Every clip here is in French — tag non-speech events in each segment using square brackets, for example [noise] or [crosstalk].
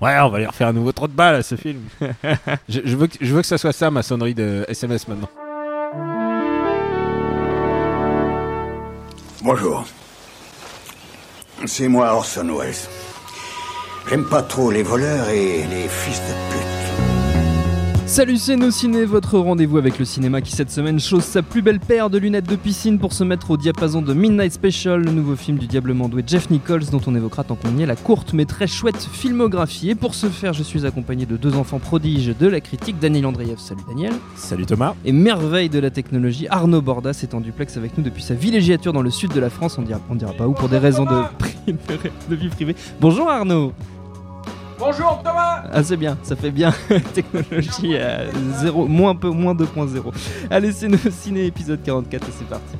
Ouais, on va aller refaire un nouveau trou de balle à ce film. [laughs] je, je veux que, je veux que ça soit ça ma sonnerie de SMS maintenant. Bonjour. C'est moi Orson Welles. J'aime pas trop les voleurs et les fils de pute. Salut c'est nos ciné, votre rendez-vous avec le cinéma qui cette semaine chose sa plus belle paire de lunettes de piscine pour se mettre au diapason de Midnight Special, le nouveau film du diablement doué Jeff Nichols dont on évoquera tant qu'on y est la courte mais très chouette filmographie. Et pour ce faire, je suis accompagné de deux enfants prodiges de la critique, Daniel Andreev, salut Daniel. Salut Thomas. Et merveille de la technologie, Arnaud Bordas est en duplex avec nous depuis sa villégiature dans le sud de la France, on dira, on dira pas où pour des raisons de, [laughs] de vie privée. Bonjour Arnaud Bonjour Thomas Ah c'est bien, ça fait bien [laughs] technologie à 0, moins, peu, moins 2.0. Allez c'est nos ciné épisode 44 et c'est parti.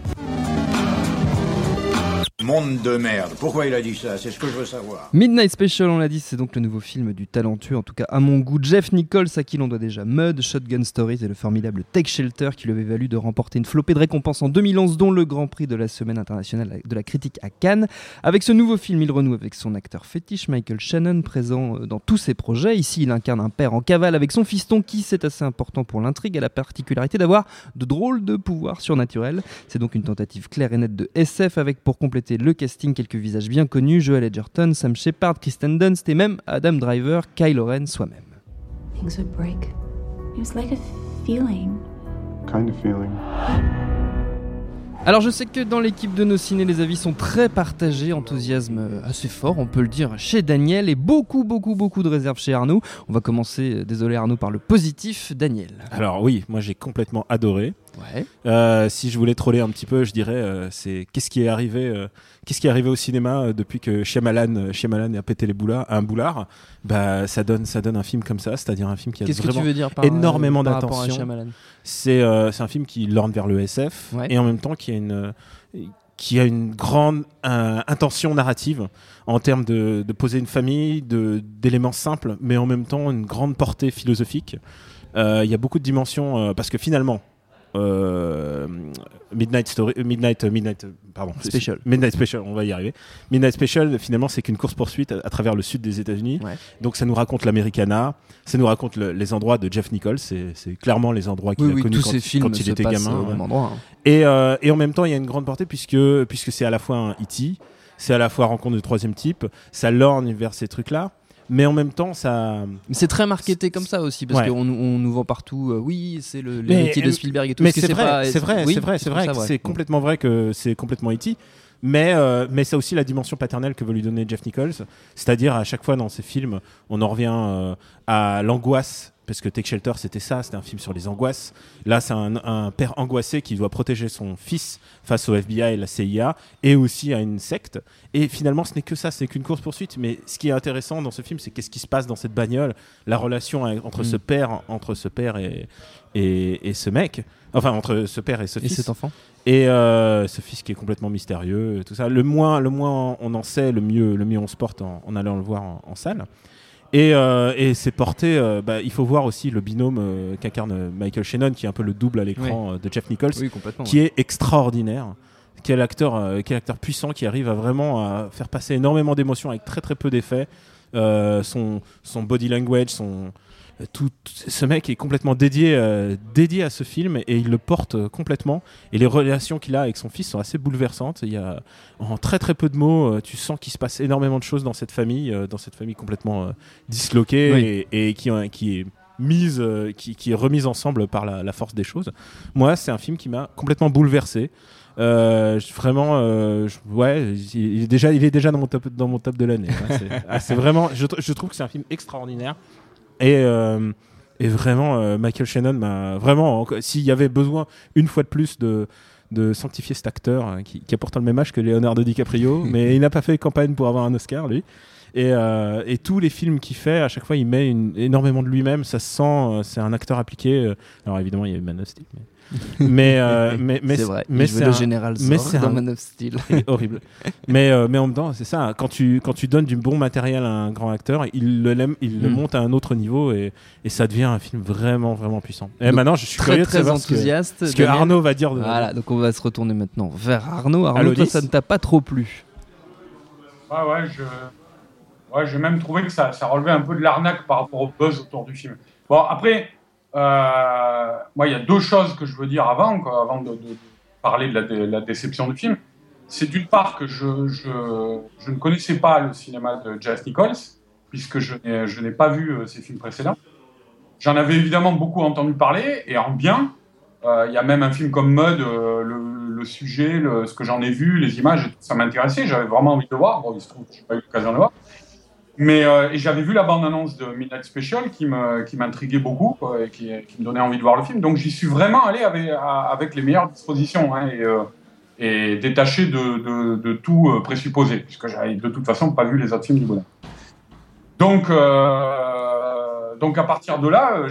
Monde de merde. Pourquoi il a dit ça? C'est ce que je veux savoir. Midnight Special, on l'a dit, c'est donc le nouveau film du talentueux, en tout cas à mon goût, Jeff Nichols, à qui l'on doit déjà Mud, Shotgun Stories et le formidable Take Shelter qui lui avait valu de remporter une flopée de récompenses en 2011, dont le Grand Prix de la Semaine internationale de la critique à Cannes. Avec ce nouveau film, il renoue avec son acteur fétiche, Michael Shannon, présent euh, dans tous ses projets. Ici, il incarne un père en cavale avec son fiston qui, c'est assez important pour l'intrigue, a la particularité d'avoir de drôles de pouvoirs surnaturels. C'est donc une tentative claire et nette de SF avec pour compléter le casting quelques visages bien connus, Joel Edgerton, Sam Shepard, Kristen Dunst et même Adam Driver, Kylo Ren soi-même. Things would break. It was like a feeling. kind of feeling. Alors je sais que dans l'équipe de nos ciné, les avis sont très partagés, enthousiasme assez fort, on peut le dire, chez Daniel et beaucoup, beaucoup, beaucoup de réserves chez Arnaud. On va commencer, euh, désolé Arnaud, par le positif, Daniel. Alors oui, moi j'ai complètement adoré. Ouais. Euh, si je voulais troller un petit peu, je dirais euh, c'est qu'est-ce qui est arrivé, euh, qu'est-ce qui est arrivé au cinéma depuis que Shyamalan, Shyamalan a pété les boulards, un boulard? Bah ça donne, ça donne un film comme ça, c'est-à-dire un film qui a vraiment dire énormément d'attention. C'est c'est un film qui lorne vers le SF Ouais. et en même temps qui a une qui a une grande intention narrative en termes de, de poser une famille, d'éléments simples, mais en même temps une grande portée philosophique. Il y a beaucoup de dimensions parce que finalement. Euh, Midnight Story, euh, Midnight, euh, Midnight, pardon, Special. Midnight Special, on va y arriver. Midnight Special, finalement, c'est qu'une course poursuite à, à travers le sud des États-Unis. Ouais. Donc, ça nous raconte l'Americana, ça nous raconte le- les endroits de Jeff Nichols. C'est c'est clairement les endroits qu'il Oui, a oui, connus quand, il était gamin. au même endroit. hein. Et, euh, et en même temps, il y a une grande portée puisque, puisque c'est à la fois un E.T., c'est à la fois rencontre de troisième type, ça lorgne vers ces trucs-là, mais en même temps, ça. C'est très marketé comme ça aussi, parce Ouais. qu'on on nous vend partout, euh, oui, c'est le l'héritier de Spielberg et tout. mais c'est vrai, c'est vrai, oui, c'est vrai, c'est vrai, c'est complètement vrai que c'est complètement E.T. Mais, euh, mais c'est aussi la dimension paternelle que veut lui donner Jeff Nichols. C'est-à-dire, à chaque fois dans ses films, on en revient euh, à l'angoisse. Parce que Take Shelter, c'était ça, c'était un film sur les angoisses. Là, c'est un, un père angoissé qui doit protéger son fils face au FBI et la CIA, et aussi à une secte. Et finalement, ce n'est que ça, c'est qu'une course-poursuite. Mais ce qui est intéressant dans ce film, c'est qu'est-ce qui se passe dans cette bagnole, la relation entre, Mm. ce père, entre ce père et, et, et ce mec. Enfin, entre ce père et ce Et fils. cet enfant Et euh, ce fils qui est complètement mystérieux, tout ça. Le moins, le moins on en sait, le mieux, le mieux on se porte en, en allant le voir en, en salle. Et, euh, et c'est porté. euh, bah, il faut voir aussi le binôme euh, qu'incarne Michael Shannon, qui est un peu le double à l'écran euh, de Jeff Nichols, Oui, qui est extraordinaire. Quel acteur, euh, quel acteur puissant qui arrive à vraiment à faire passer énormément d'émotions avec très très peu d'effets. Euh, son, son body language, son euh, tout, ce mec est complètement dédié, euh, dédié à ce film et il le porte euh, complètement. Et les relations qu'il a avec son fils sont assez bouleversantes. Il y a en très très peu de mots, euh, tu sens qu'il se passe énormément de choses dans cette famille, dans cette famille complètement disloquée Oui. et, et qui, qui est mise, qui, qui est remise ensemble par la, la force des choses. Moi, c'est un film qui m'a complètement bouleversé. Euh, vraiment, euh, ouais, il est déjà, il est déjà dans mon top, dans mon top de l'année. Ouais, c'est [laughs] ah, c'est vraiment, je trouve que c'est un film extraordinaire et, euh, et vraiment, euh, Michael Shannon m'a vraiment, s'il y avait besoin une fois de plus de de sanctifier cet acteur euh, qui, qui a pourtant le même âge que Leonardo DiCaprio, [laughs] mais il n'a pas fait campagne pour avoir un Oscar lui. Et, euh, et tous les films qu'il fait, à chaque fois, il met une- énormément de lui-même. Ça se sent, euh, c'est un acteur appliqué. Alors évidemment, il y a eu Man of Steel, mais [laughs] mais euh, mais mais c'est vrai. mais c'est le général mais c'est dans un- Man of Steel. [laughs] horrible. mais, euh, mais en même temps, c'est ça. Quand tu, quand tu donnes du bon matériel à un grand acteur, il le, il le Mm. monte à un autre niveau et, et ça devient un film vraiment, vraiment puissant. Et Donc, maintenant, je suis Très curieux de très savoir ce que, enthousiaste. ce que. Arnaud va dire. De... Voilà, donc on va se retourner maintenant vers Arnaud. Arnaud, toi, ça ne t'a pas trop plu. Ouais, ouais, je. Ouais, j'ai même trouvé que ça, ça relevait un peu de l'arnaque par rapport au buzz autour du film. Bon, après, euh, moi, il y a deux choses que je veux dire avant, avant de, parler de la, déception du film. C'est d'une part que je, ne connaissais pas le cinéma de Jeff Nichols, puisque je n'ai, pas vu euh, ses films précédents. J'en avais évidemment beaucoup entendu parler, et en bien. Euh, Il y a même un film comme Mud, le, sujet, ce que j'en ai vu, les images, ça m'intéressait. J'avais vraiment envie de le voir. Bon, il se trouve que je n'ai pas eu l'occasion de le voir. Mais euh, j'avais vu la bande-annonce de Midnight Special qui me qui m'intriguait beaucoup et qui, me donnait envie de voir le film. Donc j'y suis vraiment allé avec, les meilleures dispositions hein, et, euh, et détaché de, de, tout euh, présupposé, puisque j'avais de toute façon pas vu les autres films du bonheur. Donc, donc à partir de là,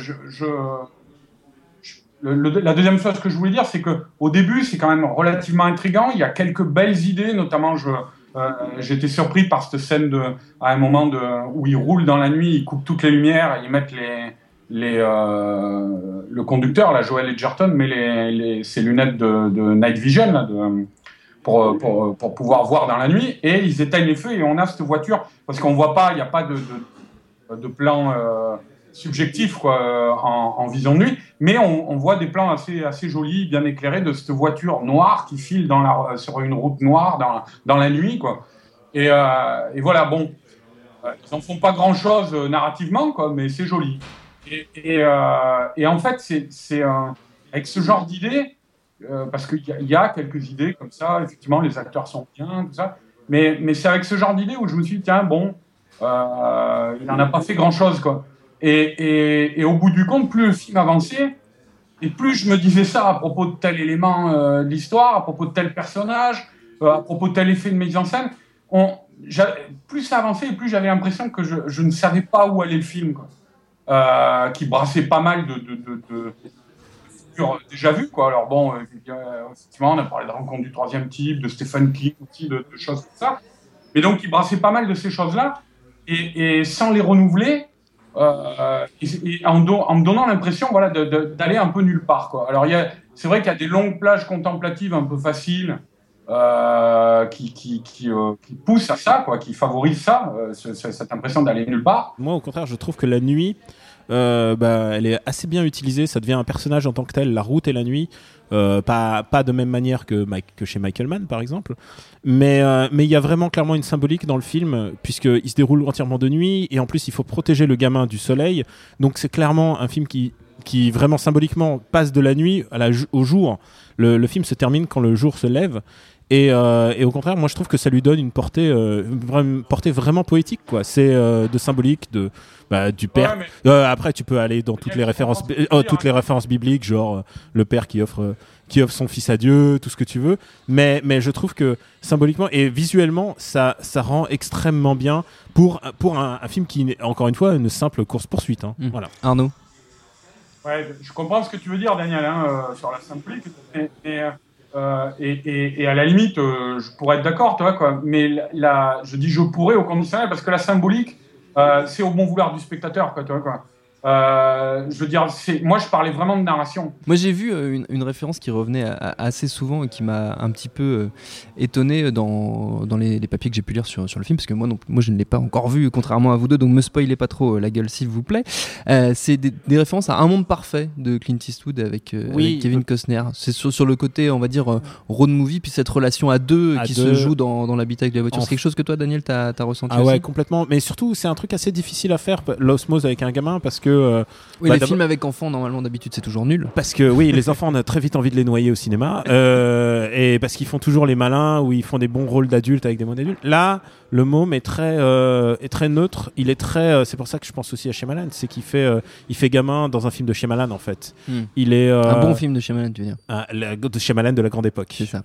la deuxième chose que je voulais dire, c'est que au début, c'est quand même relativement intrigant. Il y a quelques belles idées, notamment je euh, j'étais surpris par cette scène de, à un moment où ils roulent dans la nuit, ils coupent toutes les lumières, ils mettent euh, le conducteur, là, Joel Edgerton, met les, les, ses lunettes de, night vision pour, pouvoir voir dans la nuit, et ils éteignent les feux, et on a cette voiture, parce qu'on voit pas, il n'y a pas de, plan euh, subjectif en, en vision de nuit, mais on, voit des plans assez, jolis, bien éclairés de cette voiture noire qui file la, sur une route noire dans, la nuit. Quoi. Et, euh, voilà, bon, euh, ils n'en font pas grand-chose euh, narrativement, quoi, mais c'est joli. Et, euh, en fait, c'est, avec ce genre d'idées, euh, parce qu'il y, a- quelques idées comme ça, effectivement, les acteurs sont bien, tout ça, mais, mais c'est avec ce genre d'idées où je me suis dit, tiens, bon, euh, il n'en a pas fait grand-chose, quoi. Et, au bout du compte, plus le film avançait, et plus je me disais ça à propos de tel élément euh, de l'histoire, à propos de tel personnage, euh, à propos de tel effet de mise en scène, plus ça avançait, et plus j'avais l'impression que je, ne savais pas où allait le film. Euh, qui brassait pas mal de, de, déjà quoi. Alors bon, euh, effectivement, on a parlé de Rencontre du troisième type, de Stephen King aussi, de, choses comme ça. Mais donc, il brassait pas mal de ces choses-là, et sans les renouveler, euh, en, me donnant l'impression voilà, d'aller un peu nulle part. Quoi. Alors, c'est vrai qu'il y a des longues plages contemplatives un peu faciles euh, qui, euh, qui poussent à ça, quoi, qui favorisent ça, ce- ce- cette impression d'aller nulle part. Moi, au contraire, je trouve que la nuit, euh, bah, elle est assez bien utilisée. Ça devient un personnage en tant que tel, la route et la nuit. Euh, pas, pas de même manière que, que chez Michael Mann, par exemple. Mais euh, mais il y a vraiment clairement une symbolique dans le film, puisqu'il se déroule entièrement de nuit. Et en plus, il faut protéger le gamin du soleil. Donc, c'est clairement un film qui, qui vraiment symboliquement passe de la nuit au jour. Le film se termine quand le jour se lève. Et, euh, et au contraire, moi je trouve que ça lui donne une portée, euh, vraiment, portée vraiment poétique. quoi. C'est euh, de symbolique, de, bah, du père. Ouais, mais- Euh, après, tu peux aller dans toutes les références, euh, veux dire, toutes les références bibliques, genre euh, le père qui offre, euh, qui offre son fils à Dieu, tout ce que tu veux. Mais, mais je trouve que symboliquement et visuellement, ça, ça rend extrêmement bien pour, pour un, un film qui est encore une fois une simple course poursuite. hein. Mm. Voilà. Arnaud? Ouais, je comprends ce que tu veux dire, Daniel, hein, euh, sur la symbolique. Et, et, euh, et, et- et à la limite, euh, je pourrais être d'accord, tu vois, quoi. Mais la, je dis je pourrais au conditionnel parce que la symbolique, euh, c'est au bon vouloir du spectateur, quoi, tu vois, quoi. Euh, je veux dire, moi, je parlais vraiment de narration. Moi j'ai vu euh, une, une référence qui revenait assez souvent et qui m'a un petit peu euh, étonné dans, dans les, les papiers que j'ai pu lire sur, sur le film, parce que moi, non, moi je ne l'ai pas encore vu, contrairement à vous deux, donc me spoilez pas trop euh, la gueule s'il vous plaît. Euh, c'est des, des références à Un monde parfait de Clint Eastwood avec, euh, Oui. avec Kevin Costner. C'est sur, sur le côté, on va dire, euh, road movie, puis cette relation à deux À qui deux. se joue dans, dans l'habitacle de la voiture. C'est quelque chose que toi, Daniel, t'as as ressenti Ah ouais, aussi? complètement. Mais surtout, c'est un truc assez difficile à faire, l'osmose avec un gamin, parce que que euh, Oui, Bah, les films avec enfants, normalement, d'habitude, c'est toujours nul. parce que oui, les enfants, on a très vite envie de les noyer au cinéma, euh, et parce qu'ils font toujours les malins ou ils font des bons rôles d'adultes avec des mots d'adultes. Là, le môme est très, euh, est très neutre. Il est très. c'est pour ça que je pense aussi à Shyamalan, c'est qu'il fait, il fait gamin dans un film de Shyamalan en fait. Hmm. Il est Un bon film de Shyamalan, tu veux dire. ah, la- de Shyamalan de la grande époque. C'est ça.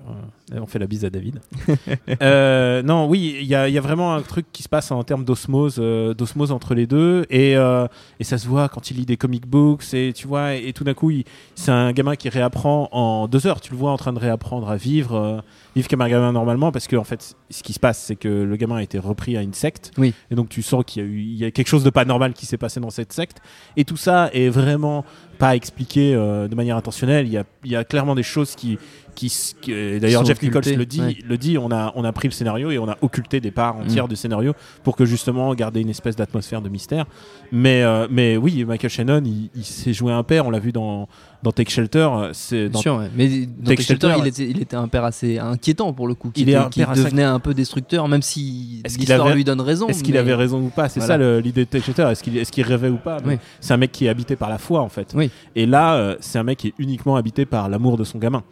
On fait la bise à David. [laughs] Euh, non, oui, il y y a vraiment un truc qui se passe en termes d'osmose, euh, d'osmose entre les deux, et, euh, et ça se voit quand il lit des comic books, et tu vois, et, tout d'un coup, c'est un gamin qui réapprend en deux heures. Tu le vois en train de réapprendre à vivre, euh, vivre comme un gamin normalement, parce que en fait, ce qui se passe, c'est que le gamin a été repris à une secte, Oui. et donc tu sens qu'il y a eu, il y a quelque chose de pas normal qui s'est passé dans cette secte, et tout ça est vraiment pas expliqué euh, de manière intentionnelle. Il y a, il y a clairement des choses qui, qui, euh, d'ailleurs Jeff Nichols le dit, ouais. le dit. On a, on a pris le scénario et on a occulté des parts entières Mm. du scénario pour que justement garder une espèce d'atmosphère de mystère. Mais, euh, mais oui, Michael Shannon, il, il s'est joué un père. On l'a vu dans, dans Take Shelter. euh, C'est Bien dans sûr, ouais. mais dans Take Take Shelter, Shelter, il était, il était un père assez inquiétant pour le coup, qui, Il est était- un qui assez devenait un peu destructeur, même si Est-ce qu'il l'histoire avait- lui donne raison. Est-ce qu'il avait raison ou pas? C'est Voilà. ça l'idée de Take Shelter. Est-ce qu'il est qu'il rêvait ou pas? Oui. C'est un mec qui est habité par la foi en fait. Oui. Et là, euh, c'est un mec qui est uniquement habité par l'amour de son gamin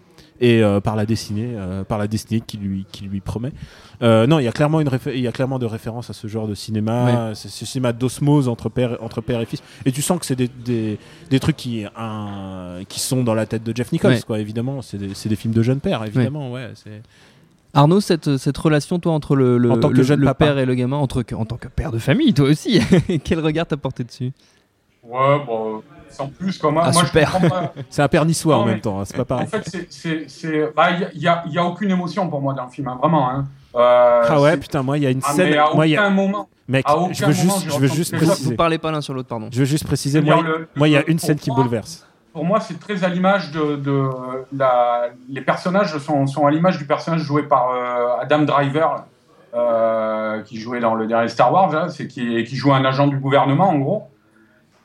et euh, par la destinée, euh, par la destinée qui lui qui lui promet. Euh, non, il y a clairement une il y a clairement de références à ce genre de cinéma, c'est ce cinéma d'osmose entre père entre père et fils. Et tu sens que c'est des, des, des trucs qui un- qui sont dans la tête de Jeff Nichols Ouais. quoi. Évidemment, c'est des, c'est des films de jeunes pères évidemment. Ouais. c'est Arnaud, cette, cette relation, toi, entre le, le, En tant que le- jeune le papa. père et le gamin, entre, en tant que père de famille, toi aussi, [laughs] quel regard t'as porté dessus? Ouais, bon, sans plus. Moi, Ah, moi, super. [laughs] c'est un père niçois Non, en mais- même temps. hein, c'est pas pareil. En fait, c'est- c'est. c'est- bah, Il n'y a, il y a- il y a aucune émotion pour moi dans le film, hein, vraiment. Hein. Euh, Ah ouais, putain, moi il y a une Ah, mais scène. à Moi, y a... moment. Mec, je veux moment, juste, je veux juste les Vous préciser. parlez pas l'un sur l'autre, pardon. Je veux juste préciser, moi, il y a une scène qui me bouleverse. Pour moi, c'est très à l'image de, de la. Les personnages sont, sont à l'image du personnage joué par euh, Adam Driver, euh, qui jouait dans le dernier Star Wars, là, c'est qui, qui joue un agent du gouvernement, en gros.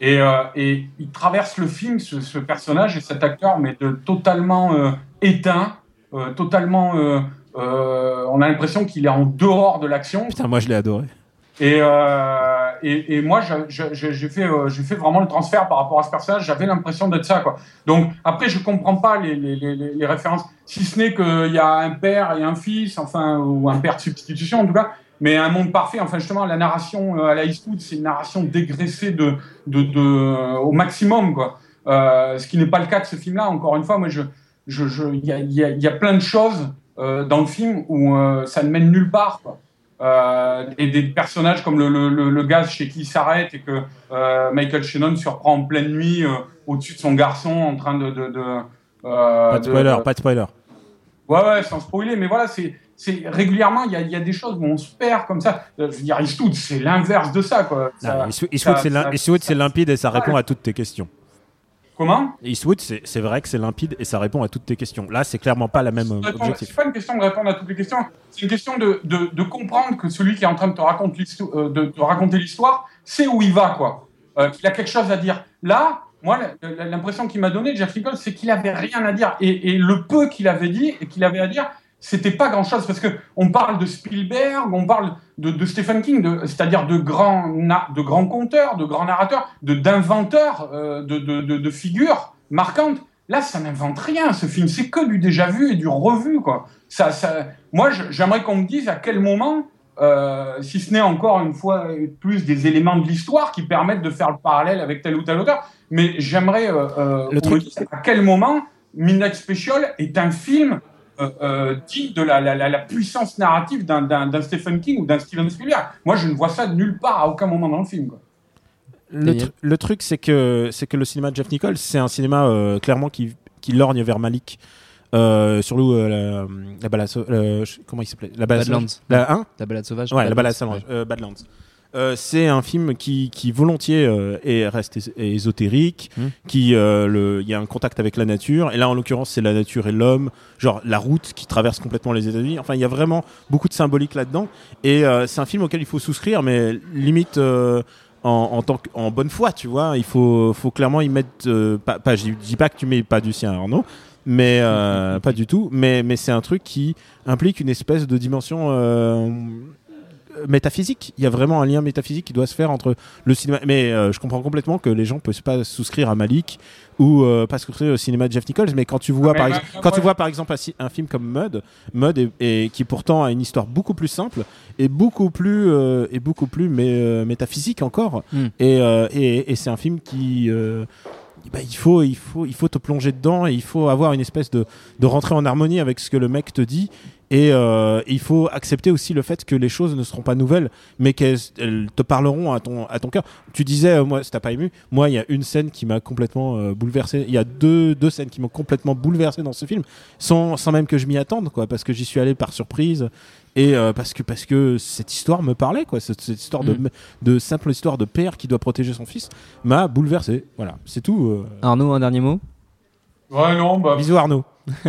Et, euh, et il traverse le film, ce, ce personnage et cet acteur, mais de totalement éteint, totalement. on a l'impression qu'il est en dehors de l'action. Putain, moi je l'ai adoré. Et, euh, et, moi, euh, j'ai fait vraiment le transfert par rapport à ce personnage. J'avais l'impression d'être ça, quoi. Donc après, je comprends pas les, références, si ce n'est qu'il y a un père et un fils, enfin, ou un père de substitution en tout cas. Mais un monde parfait, enfin justement, la narration euh, à la Eastwood, c'est une narration dégraissée de, de, au maximum, quoi. Euh, ce qui n'est pas le cas de ce film-là. Encore une fois, moi, il y a, plein de choses euh, dans le film où euh, ça ne mène nulle part, quoi. Euh, et des personnages comme le, le, le, gaz chez qui il s'arrête et que euh, Michael Shannon surprend en pleine nuit euh, au-dessus de son garçon en train de. de, de Pas de de- spoiler, pas de spoiler. Ouais, ouais, sans spoiler, mais voilà, c'est. C'est régulièrement, il y a, y a des choses où on se perd comme ça. Je veux dire, Eastwood, c'est l'inverse de ça, quoi. Ça- Non, Eastwood, c'est limpide et ça répond à toutes tes questions. Comment Eastwood, c'est vrai que c'est limpide et ça répond à toutes tes questions. Là, c'est clairement pas la même euh, objectif. C'est pas une question de répondre à toutes les questions, c'est une question de, de, de comprendre que celui qui est en train de te euh, de te raconter l'histoire sait où il va, quoi. Euh, qu'il a quelque chose à dire. Là, moi, l'impression qu'il m'a donné, Jeff Nichols, c'est qu'il avait rien à dire. Et, et le peu qu'il avait dit et qu'il avait à dire, c'était pas grand chose parce que on parle de Spielberg, on parle de, de Stephen King, c'est-à-dire de grands, de grands conteurs, de grands narrateurs, de d'inventeurs, euh, de, de, de, figures marquantes. Là, ça n'invente rien, ce film. C'est que du déjà vu et du revu, quoi. Ça, ça... Moi, j'aimerais qu'on me dise à quel moment, euh, si ce n'est encore une fois plus des éléments de l'histoire qui permettent de faire le parallèle avec tel ou tel auteur, mais j'aimerais euh, euh, Le truc- à quel moment Midnight Special est un film digne de la, la, la, la puissance narrative d'un- d'un d'un Stephen King ou d'un Steven Spielberg. Moi, je ne vois ça de nulle part à aucun moment dans le film. Quoi. Le, tr- le truc, c'est que, c'est que le cinéma de Jeff Nichols, c'est un cinéma euh, clairement qui, qui lorgne vers Malik. Euh, sur le, euh, la, la balade, comment il s'appelait? La balade Badlands. sauvage. La, hein? La balade sauvage. Ouais, la balade sauvage, euh, Badlands. Euh, c'est un film qui, qui volontiers euh, est, reste és- ésotérique, Hmm. qui euh, il y a un contact avec la nature, et là en l'occurrence c'est la nature et l'homme, genre la route qui traverse complètement les États-Unis. Enfin, il y a vraiment beaucoup de symbolique là-dedans, et c'est un film auquel il faut souscrire, mais limite en, en tant que- en bonne foi, tu vois. Il faut, faut clairement y mettre. pas, pas, je dis- dis pas que tu mets pas du sien, Arnaud, mais pas du tout. Mais, mais c'est un truc qui implique une espèce de dimension. Métaphysique. Il y a vraiment un lien métaphysique qui doit se faire entre le cinéma. Mais euh, je comprends complètement que les gens peuvent pas souscrire à Malik ou euh, pas souscrire au cinéma de Jeff Nichols. Mais quand tu vois, Ah, par, quand tu je- vois par exemple un, film comme Mud, Mud est- est- qui pourtant a une histoire beaucoup plus simple et beaucoup plus euh, et beaucoup plus mais euh, métaphysique encore. Mm. Et, euh, et, et c'est un film qui euh, bah, il faut il faut il faut te plonger dedans et il faut avoir une espèce de de rentrer en harmonie avec ce que le mec te dit. Et euh, il faut accepter aussi le fait que les choses ne seront pas nouvelles mais qu'elles elles te parleront à ton à ton cœur. Tu disais euh, moi ça t'a pas ému moi il y a une scène qui m'a complètement euh, bouleversé. Il y a deux deux scènes qui m'ont complètement bouleversé dans ce film sans sans même que je m'y attende quoi parce que j'y suis allé par surprise et euh, parce que parce que cette histoire me parlait quoi. Cette, cette histoire de Mm. de simple histoire de père qui doit protéger son fils m'a bouleversé. Voilà. C'est tout euh. Arnaud, un dernier mot? Ouais, non, bah, bisous Arnaud. [laughs]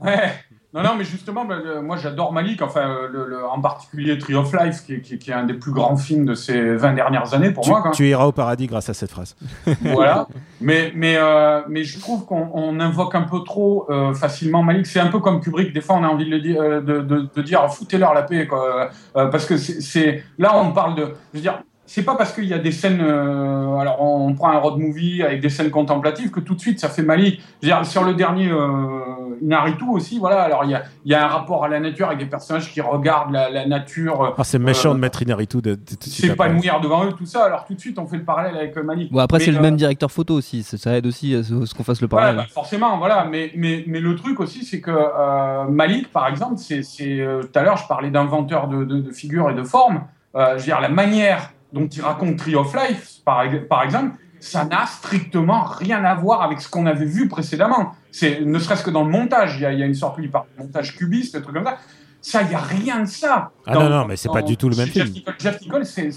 Ouais. Non, non, mais justement, bah, le- moi j'adore Malik, enfin, euh, le, le- en particulier Tree of Life, qui est, qui est- qui est un des plus grands films de ces 20 dernières années pour tu, moi. Quand tu iras au paradis grâce à cette phrase [laughs] voilà. Mais, mais, euh, mais je trouve qu'on on invoque un peu trop euh, facilement Malik. C'est un peu comme Kubrick. Des fois, on a envie de, de, de, de dire foutez-leur la paix. Quoi. Euh, parce que c'est là, on parle de. Je veux dire, c'est pas parce qu'il y a des scènes. euh, alors, on, prend un road movie avec des scènes contemplatives que tout de suite ça fait Malik. Je veux dire, sur le dernier euh, Inaritu aussi, voilà. Alors, il y a, il y a un rapport à la nature avec des personnages qui regardent la, la nature. ah c'est méchant Euh, de mettre Inaritu de, de- tout de s'épanouir devant eux, tout ça. Alors, tout de suite, on fait le parallèle avec euh, Malik. Bon, après, c'est le même directeur photo aussi. Ça, ça aide aussi à ce, ce qu'on fasse le Voilà, parallèle. bah, forcément, voilà. Mais, mais, mais le truc aussi, c'est que euh, Malik, par exemple, c'est c'est, euh, tout à l'heure, je parlais d'inventeur de, de, de figures et de formes. Euh, je veux dire, la manière dont il raconte Tree of Life, par, par exemple, ça n'a strictement rien à voir avec ce qu'on avait vu précédemment. C'est ne serait-ce que dans le montage, il y a, il y a une sorte, de montage cubiste, des trucs comme ça. Ça, il n'y a rien de ça. Ah non, non, mais c'est pas du tout le même film. Jeff Nichols, c'est-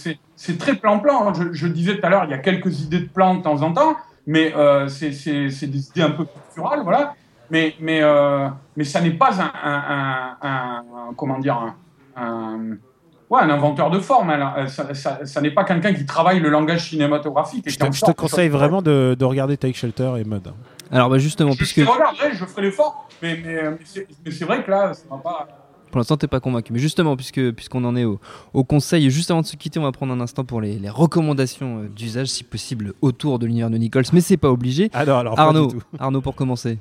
très plan-plan. Je, je disais tout à l'heure, il y a quelques idées de plan de temps en temps, mais euh, c'est des idées un peu picturales, voilà. Mais, mais, euh, mais ça n'est pas un, un, un- un- un- comment dire, un- ouais, un inventeur de forme. hein. Ça, ça- ça n'est pas quelqu'un qui travaille le langage cinématographique. et je te, je te sort- conseille vraiment de, de regarder Take Shelter et Mud Alors, bah, justement, Je, puisque je regarderai, je ferai l'effort, mais, mais, mais c'est vrai que là, ça va pas. pour l'instant, t'es pas convaincu. Mais justement, puisque puisqu'on en est au, au conseil, juste avant de se quitter, on va prendre un instant pour les, les recommandations euh, d'usage, si possible, autour de l'univers de Nichols. Mais c'est pas obligé. ah non alors pas Arnaud, du tout. Arnaud, pour commencer.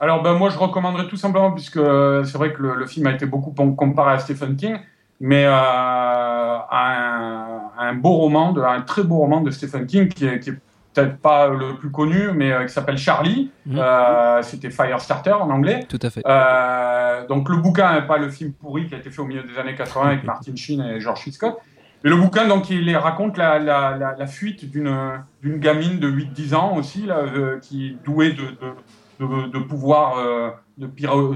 Alors, ben, moi, je recommanderais tout simplement, puisque euh, c'est vrai que le, le film a été beaucoup com- comparé à Stephen King, mais euh, un, un beau roman, de, un très beau roman de Stephen King, qui est, qui est peut-être pas le plus connu, mais euh, qui s'appelle Charlie. Mhm. Euh, C'était Firestarter en anglais. Tout à fait. Euh, donc le bouquin n'est pas le film pourri qui a été fait au milieu des années 80 avec Martin Sheen et George. Scott. Mais le bouquin, donc, il raconte la, la, la, la fuite d'une gamine de 8-10 ans aussi, là, qui est douée de, de, de, de pouvoir de pyro,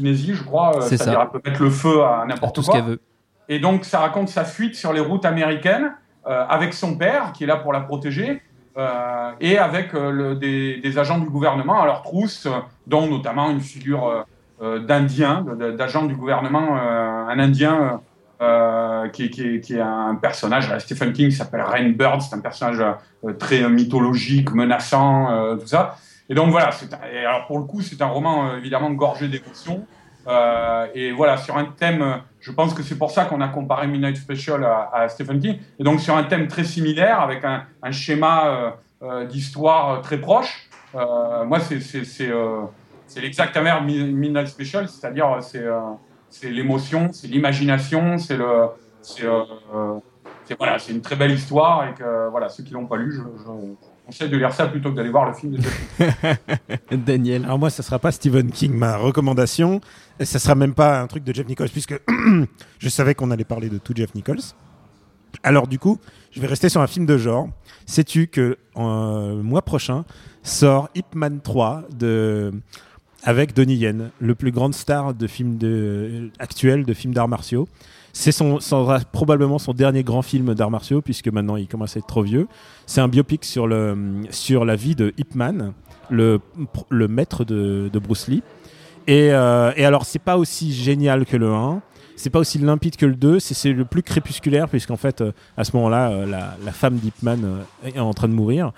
pyrokinésie, je crois. euh, C'est ça. Elle peut mettre le feu à n'importe tout ce quoi. qu'elle veut. Et donc, ça raconte sa fuite sur les routes américaines euh, avec son père, qui est là pour la protéger, euh, et avec euh, le- des, des agents du gouvernement à leur trousse, dont notamment une figure d'Indien, d'agent du gouvernement, un Indien qui, est- qui est, qui est un personnage, Stephen King s'appelle Rain Bird, c'est un personnage très mythologique, menaçant, tout ça. Et donc voilà, alors pour le coup, c'est un roman euh, évidemment gorgé d'émotions. Euh, et voilà, sur un thème, euh, je pense que c'est pour ça qu'on a comparé Midnight Special à, Stephen King. Et donc sur un thème très similaire, avec un, schéma d'histoire très proche. Moi, c'est l'exact inverse de Mi- Midnight Special, c'est-à-dire c'est l'émotion, c'est l'imagination, c'est le c'est une très belle histoire et que voilà, ceux qui l'ont pas lu, je conseille de lire ça plutôt que d'aller voir le film de Jeff [laughs] Daniel. Alors moi, ça sera pas Stephen King, ma recommandation. Et ça sera même pas un truc de Jeff Nichols, puisque [clears throat] je savais qu'on allait parler de tout Jeff Nichols. Alors du coup, je vais rester sur un film de genre. Sais-tu que euh, mois prochain sort Ip Man 3 de avec Donnie Yen, le plus grande star de film de actuel de films d'arts martiaux. C'est son, probablement son dernier grand film d'arts martiaux puisque maintenant il commence à être trop vieux. C'est un biopic sur le sur la vie de Ip Man, le le maître de, Bruce Lee. Et, euh, et alors c'est pas aussi génial que le 1. C'est pas aussi limpide que le 2, c'est- le plus crépusculaire, puisqu'en fait, euh, à ce moment-là, euh, la, la femme d'Ip Man euh, est en train de mourir.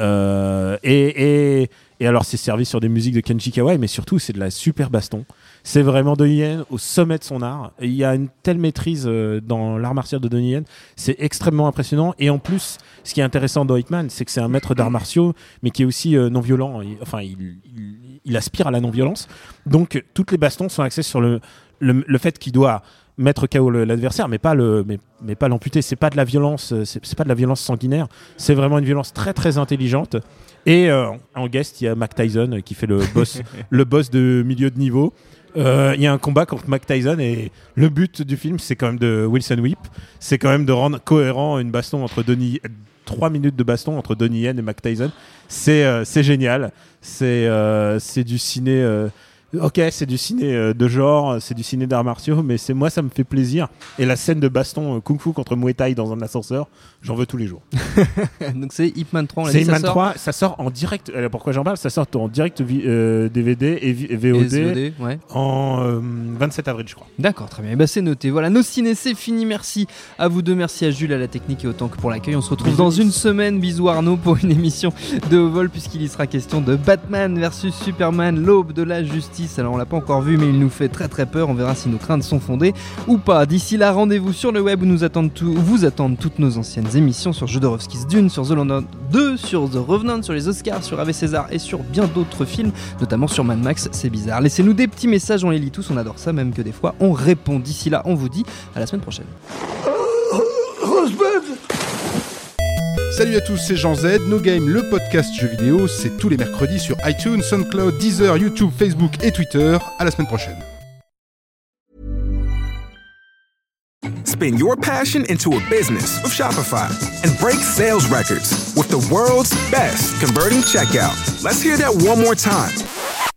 Euh, et, alors, c'est servi sur des musiques de Kenji Kawai, mais surtout, c'est de la super baston. C'est vraiment Donnie Yen au sommet de son art. Il y a une telle maîtrise euh, dans l'art martial de Donnie Yen, c'est extrêmement impressionnant. Et en plus, ce qui est intéressant dans Hitman, c'est que c'est un maître d'arts martiaux, mais qui est aussi euh, non violent. Enfin, il, aspire à la non-violence. Donc, toutes les bastons sont axées sur le fait qu'il doit mettre KO l'adversaire, mais pas le, mais, mais pas l'amputer. C'est pas de la violence, euh, c'est pas de la violence sanguinaire. C'est vraiment une violence très très intelligente. Et euh, en guest, il y a Mac Tyson euh, qui fait le boss, [laughs] le boss de milieu de niveau. Euh, Il y a un combat contre Mac Tyson et le but du film, c'est quand même de Wilson Whip, c'est quand même de rendre cohérent une baston entre Donnie, trois minutes de baston entre Donnie Yen et Mac Tyson. C'est euh, génial. C'est c'est du ciné. Ok, c'est du ciné euh, de genre, c'est du ciné d'arts martiaux, mais c'est moi ça me fait plaisir. Et la scène de baston euh, kung-fu contre Muay Thai dans un ascenseur, j'en veux tous les jours. [laughs] Donc c'est Hitman 3, on l'a C'est dit, ça Hitman sort 3, ça sort en direct. euh, pourquoi j'en parle? Ça sort en direct euh, DVD et, et VOD, Et ouais. en euh, 27 avril, je crois. D'accord, très bien. Eh ben, c'est noté. Voilà, nos ciné, c'est fini. Merci à vous deux. Merci à Jules, à la technique et autant que pour l'accueil. On se retrouve dans une semaine. Bisous Arnaud pour une [laughs] émission de vol puisqu'il y sera question de Batman versus Superman, l'aube de la Alors on l'a pas encore vu, mais il nous fait très très peur. On verra si nos craintes sont fondées ou pas. D'ici là, rendez-vous sur le web où nous attendent tout, vous attendent toutes nos anciennes émissions sur Jodorowsky's Dune, sur The London 2, sur The Revenant, sur les Oscars, sur Ave César et sur bien d'autres films, notamment sur Mad Max. C'est bizarre. Laissez-nous des petits messages, on les lit tous, on adore ça, même que des fois on répond. D'ici là, on vous dit à la semaine prochaine. Salut à tous, c'est Jean Z. No Game, le podcast jeux vidéo, c'est tous les mercredis sur iTunes, SoundCloud, Deezer, YouTube, Facebook et Twitter. À la semaine prochaine. Spin your passion into a business with Shopify and break sales records with the world's best converting checkout. Let's hear that one more time.